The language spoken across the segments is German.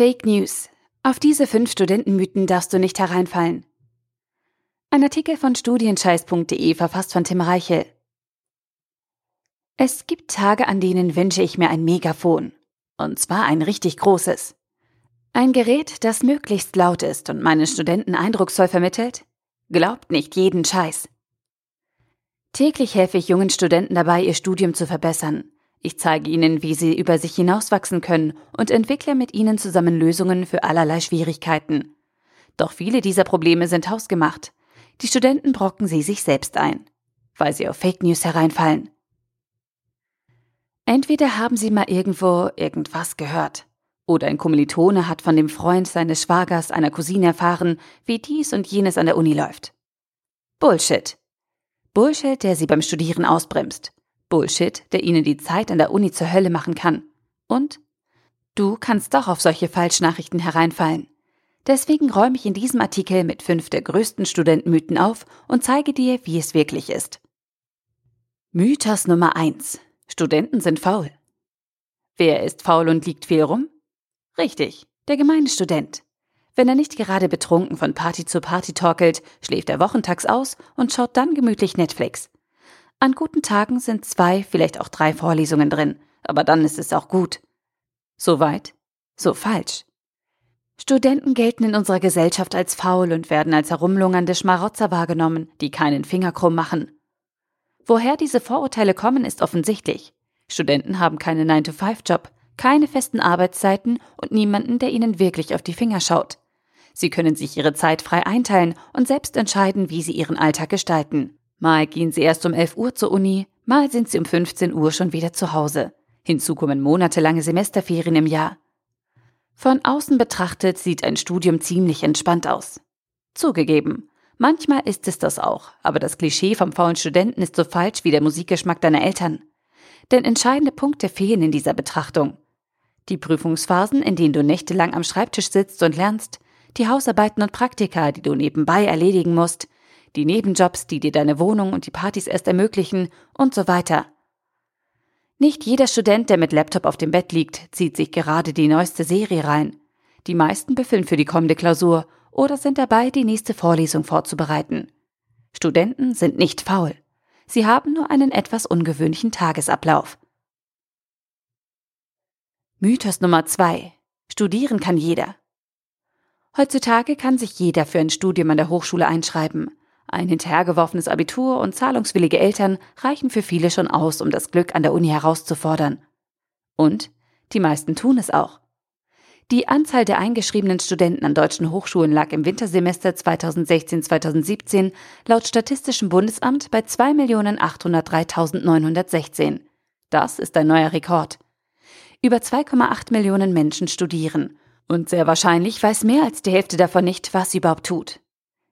Fake News. Auf diese fünf Studentenmythen darfst du nicht hereinfallen. Ein Artikel von studienscheiß.de verfasst von Tim Reichel. Es gibt Tage, an denen wünsche ich mir ein Megafon. Und zwar ein richtig großes. Ein Gerät, das möglichst laut ist und meinen Studenten eindrucksvoll vermittelt? Glaubt nicht jeden Scheiß. Täglich helfe ich jungen Studenten dabei, ihr Studium zu verbessern. Ich zeige ihnen, wie sie über sich hinauswachsen können und entwickle mit ihnen zusammen Lösungen für allerlei Schwierigkeiten. Doch viele dieser Probleme sind hausgemacht. Die Studenten brocken sie sich selbst ein, weil sie auf Fake News hereinfallen. Entweder haben sie mal irgendwo irgendwas gehört, oder ein Kommilitone hat von dem Freund seines Schwagers, einer Cousine erfahren, wie dies und jenes an der Uni läuft. Bullshit. Bullshit, der sie beim Studieren ausbremst. Bullshit, der ihnen die Zeit an der Uni zur Hölle machen kann. Und du kannst doch auf solche Falschnachrichten hereinfallen. Deswegen räume ich in diesem Artikel mit fünf der größten Studentenmythen auf und zeige dir, wie es wirklich ist. Mythos Nummer eins: Studenten sind faul. Wer ist faul und liegt viel rum? Richtig, der gemeine Student. Wenn er nicht gerade betrunken von Party zu Party torkelt, schläft er wochentags aus und schaut dann gemütlich Netflix. An guten Tagen sind zwei, vielleicht auch drei Vorlesungen drin, aber dann ist es auch gut. So weit, so falsch. Studenten gelten in unserer Gesellschaft als faul und werden als herumlungernde Schmarotzer wahrgenommen, die keinen Finger krumm machen. Woher diese Vorurteile kommen, ist offensichtlich. Studenten haben keinen 9-to-5-Job, keine festen Arbeitszeiten und niemanden, der ihnen wirklich auf die Finger schaut. Sie können sich ihre Zeit frei einteilen und selbst entscheiden, wie sie ihren Alltag gestalten. Mal gehen sie erst um 11 Uhr zur Uni, mal sind sie um 15 Uhr schon wieder zu Hause. Hinzu kommen monatelange Semesterferien im Jahr. Von außen betrachtet sieht ein Studium ziemlich entspannt aus. Zugegeben, manchmal ist es das auch, aber das Klischee vom faulen Studenten ist so falsch wie der Musikgeschmack deiner Eltern. Denn entscheidende Punkte fehlen in dieser Betrachtung. Die Prüfungsphasen, in denen du nächtelang am Schreibtisch sitzt und lernst, die Hausarbeiten und Praktika, die du nebenbei erledigen musst, die Nebenjobs, die dir deine Wohnung und die Partys erst ermöglichen und so weiter. Nicht jeder Student, der mit Laptop auf dem Bett liegt, zieht sich gerade die neueste Serie rein. Die meisten büffeln für die kommende Klausur oder sind dabei, die nächste Vorlesung vorzubereiten. Studenten sind nicht faul. Sie haben nur einen etwas ungewöhnlichen Tagesablauf. Mythos Nummer zwei: Studieren kann jeder. Heutzutage kann sich jeder für ein Studium an der Hochschule einschreiben. Ein hinterhergeworfenes Abitur und zahlungswillige Eltern reichen für viele schon aus, um das Glück an der Uni herauszufordern. Und die meisten tun es auch. Die Anzahl der eingeschriebenen Studenten an deutschen Hochschulen lag im Wintersemester 2016-2017 laut Statistischem Bundesamt bei 2.803.916. Das ist ein neuer Rekord. Über 2,8 Millionen Menschen studieren. Und sehr wahrscheinlich weiß mehr als die Hälfte davon nicht, was sie überhaupt tut.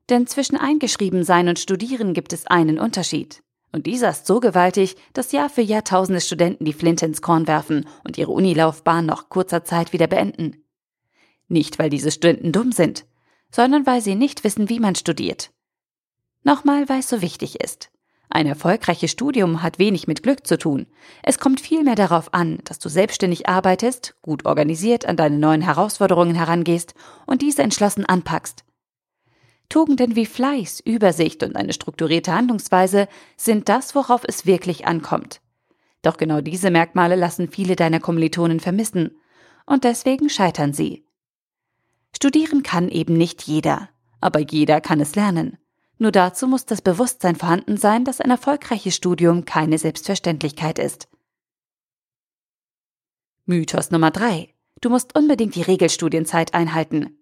Denn zwischen eingeschrieben sein und studieren gibt es einen Unterschied. Und dieser ist so gewaltig, dass Jahr für Jahr tausende Studenten die Flinte ins Korn werfen und ihre Unilaufbahn nach kurzer Zeit wieder beenden. Nicht, weil diese Studenten dumm sind, sondern weil sie nicht wissen, wie man studiert. Nochmal, weil es so wichtig ist. Ein erfolgreiches Studium hat wenig mit Glück zu tun. Es kommt vielmehr darauf an, dass du selbstständig arbeitest, gut organisiert an deine neuen Herausforderungen herangehst und diese entschlossen anpackst. Tugenden wie Fleiß, Übersicht und eine strukturierte Handlungsweise sind das, worauf es wirklich ankommt. Doch genau diese Merkmale lassen viele deiner Kommilitonen vermissen, und deswegen scheitern sie. Studieren kann eben nicht jeder, aber jeder kann es lernen. Nur dazu muss das Bewusstsein vorhanden sein, dass ein erfolgreiches Studium keine Selbstverständlichkeit ist. Mythos Nummer drei: Du musst unbedingt die Regelstudienzeit einhalten.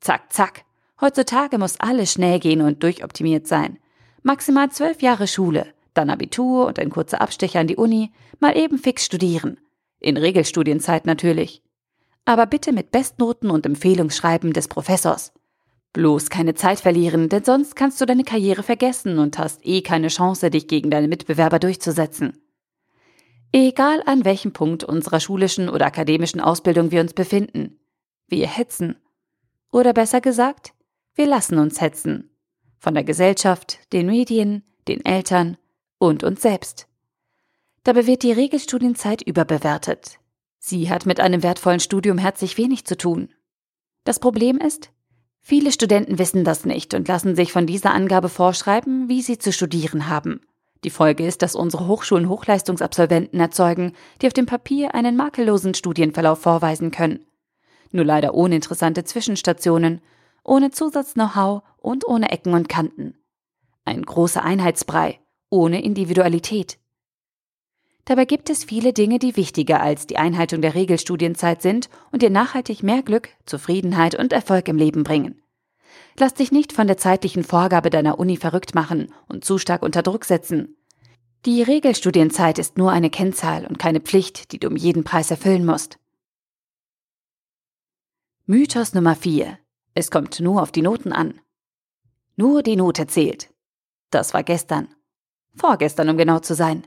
Zack, zack. Heutzutage muss alles schnell gehen und durchoptimiert sein. Maximal zwölf Jahre Schule, dann Abitur und ein kurzer Abstecher an die Uni, mal eben fix studieren. In Regelstudienzeit natürlich. Aber bitte mit Bestnoten und Empfehlungsschreiben des Professors. Bloß keine Zeit verlieren, denn sonst kannst du deine Karriere vergessen und hast eh keine Chance, dich gegen deine Mitbewerber durchzusetzen. Egal an welchem Punkt unserer schulischen oder akademischen Ausbildung wir uns befinden, wir hetzen. Oder besser gesagt, wir lassen uns hetzen. Von der Gesellschaft, den Medien, den Eltern und uns selbst. Dabei wird die Regelstudienzeit überbewertet. Sie hat mit einem wertvollen Studium herzlich wenig zu tun. Das Problem ist, viele Studenten wissen das nicht und lassen sich von dieser Angabe vorschreiben, wie sie zu studieren haben. Die Folge ist, dass unsere Hochschulen Hochleistungsabsolventen erzeugen, die auf dem Papier einen makellosen Studienverlauf vorweisen können. Nur leider ohne interessante Zwischenstationen, ohne Zusatz-Know-how und ohne Ecken und Kanten. Ein großer Einheitsbrei, ohne Individualität. Dabei gibt es viele Dinge, die wichtiger als die Einhaltung der Regelstudienzeit sind und dir nachhaltig mehr Glück, Zufriedenheit und Erfolg im Leben bringen. Lass dich nicht von der zeitlichen Vorgabe deiner Uni verrückt machen und zu stark unter Druck setzen. Die Regelstudienzeit ist nur eine Kennzahl und keine Pflicht, die du um jeden Preis erfüllen musst. Mythos Nummer 4. Es kommt nur auf die Noten an. Nur die Note zählt. Das war gestern. Vorgestern, um genau zu sein.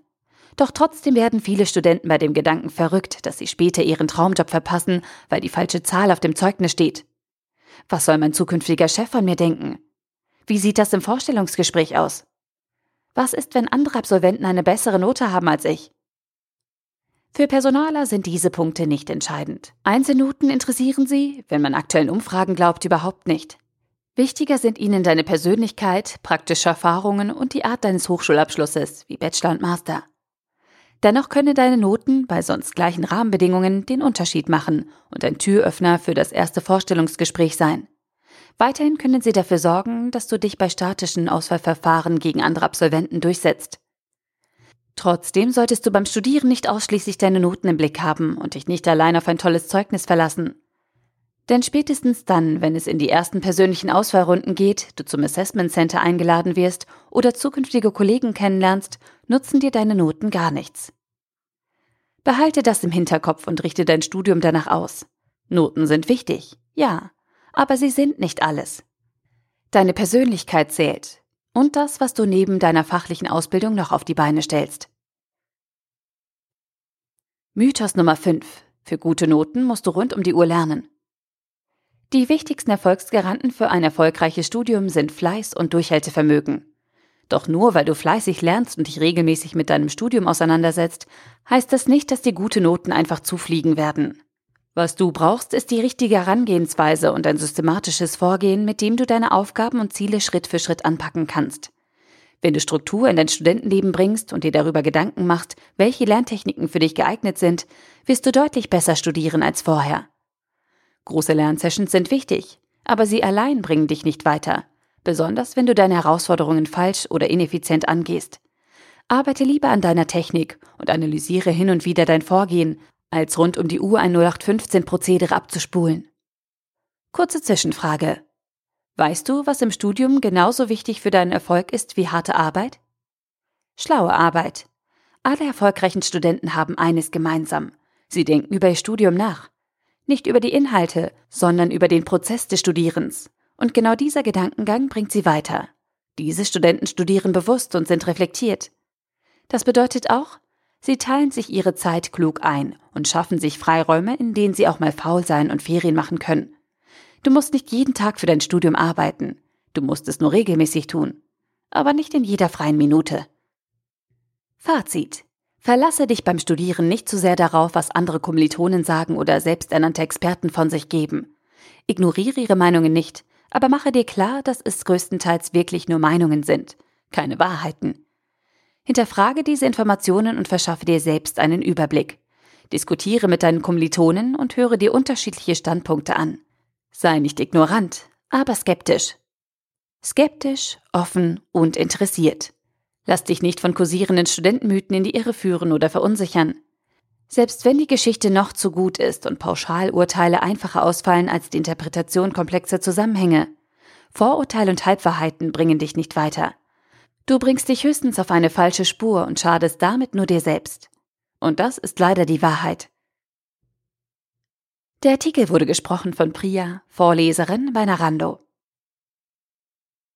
Doch trotzdem werden viele Studenten bei dem Gedanken verrückt, dass sie später ihren Traumjob verpassen, weil die falsche Zahl auf dem Zeugnis steht. Was soll mein zukünftiger Chef von mir denken? Wie sieht das im Vorstellungsgespräch aus? Was ist, wenn andere Absolventen eine bessere Note haben als ich? Für Personaler sind diese Punkte nicht entscheidend. Einzelnoten interessieren sie, wenn man aktuellen Umfragen glaubt, überhaupt nicht. Wichtiger sind ihnen deine Persönlichkeit, praktische Erfahrungen und die Art deines Hochschulabschlusses, wie Bachelor und Master. Dennoch könne deine Noten bei sonst gleichen Rahmenbedingungen den Unterschied machen und ein Türöffner für das erste Vorstellungsgespräch sein. Weiterhin können sie dafür sorgen, dass du dich bei statischen Auswahlverfahren gegen andere Absolventen durchsetzt. Trotzdem solltest du beim Studieren nicht ausschließlich deine Noten im Blick haben und dich nicht allein auf ein tolles Zeugnis verlassen. Denn spätestens dann, wenn es in die ersten persönlichen Auswahlrunden geht, du zum Assessment Center eingeladen wirst oder zukünftige Kollegen kennenlernst, nutzen dir deine Noten gar nichts. Behalte das im Hinterkopf und richte dein Studium danach aus. Noten sind wichtig, ja, aber sie sind nicht alles. Deine Persönlichkeit zählt und das, was du neben deiner fachlichen Ausbildung noch auf die Beine stellst. Mythos Nummer 5. Für gute Noten musst du rund um die Uhr lernen. Die wichtigsten Erfolgsgaranten für ein erfolgreiches Studium sind Fleiß und Durchhaltevermögen. Doch nur weil du fleißig lernst und dich regelmäßig mit deinem Studium auseinandersetzt, heißt das nicht, dass dir gute Noten einfach zufliegen werden. Was du brauchst, ist die richtige Herangehensweise und ein systematisches Vorgehen, mit dem du deine Aufgaben und Ziele Schritt für Schritt anpacken kannst. Wenn du Struktur in dein Studentenleben bringst und dir darüber Gedanken machst, welche Lerntechniken für dich geeignet sind, wirst du deutlich besser studieren als vorher. Große Lernsessions sind wichtig, aber sie allein bringen dich nicht weiter besonders wenn du deine Herausforderungen falsch oder ineffizient angehst. Arbeite lieber an deiner Technik und analysiere hin und wieder dein Vorgehen, als rund um die Uhr ein 0815-Prozedere abzuspulen. Kurze Zwischenfrage. Weißt du, was im Studium genauso wichtig für deinen Erfolg ist wie harte Arbeit? Schlaue Arbeit. Alle erfolgreichen Studenten haben eines gemeinsam. Sie denken über ihr Studium nach. Nicht über die Inhalte, sondern über den Prozess des Studierens. Und genau dieser Gedankengang bringt sie weiter. Diese Studenten studieren bewusst und sind reflektiert. Das bedeutet auch, sie teilen sich ihre Zeit klug ein und schaffen sich Freiräume, in denen sie auch mal faul sein und Ferien machen können. Du musst nicht jeden Tag für dein Studium arbeiten. Du musst es nur regelmäßig tun. Aber nicht in jeder freien Minute. Fazit. Verlasse dich beim Studieren nicht zu sehr darauf, was andere Kommilitonen sagen oder selbsternannte Experten von sich geben. Ignoriere ihre Meinungen nicht, aber mache dir klar, dass es größtenteils wirklich nur Meinungen sind, keine Wahrheiten. Hinterfrage diese Informationen und verschaffe dir selbst einen Überblick. Diskutiere mit deinen Kommilitonen und höre dir unterschiedliche Standpunkte an. Sei nicht ignorant, aber skeptisch. Skeptisch, offen und interessiert. Lass dich nicht von kursierenden Studentenmythen in die Irre führen oder verunsichern. Selbst wenn die Geschichte noch zu gut ist und Pauschalurteile einfacher ausfallen als die Interpretation komplexer Zusammenhänge, Vorurteile und Halbwahrheiten bringen dich nicht weiter. Du bringst dich höchstens auf eine falsche Spur und schadest damit nur dir selbst. Und das ist leider die Wahrheit. Der Artikel wurde gesprochen von Priya, Vorleserin bei Narando.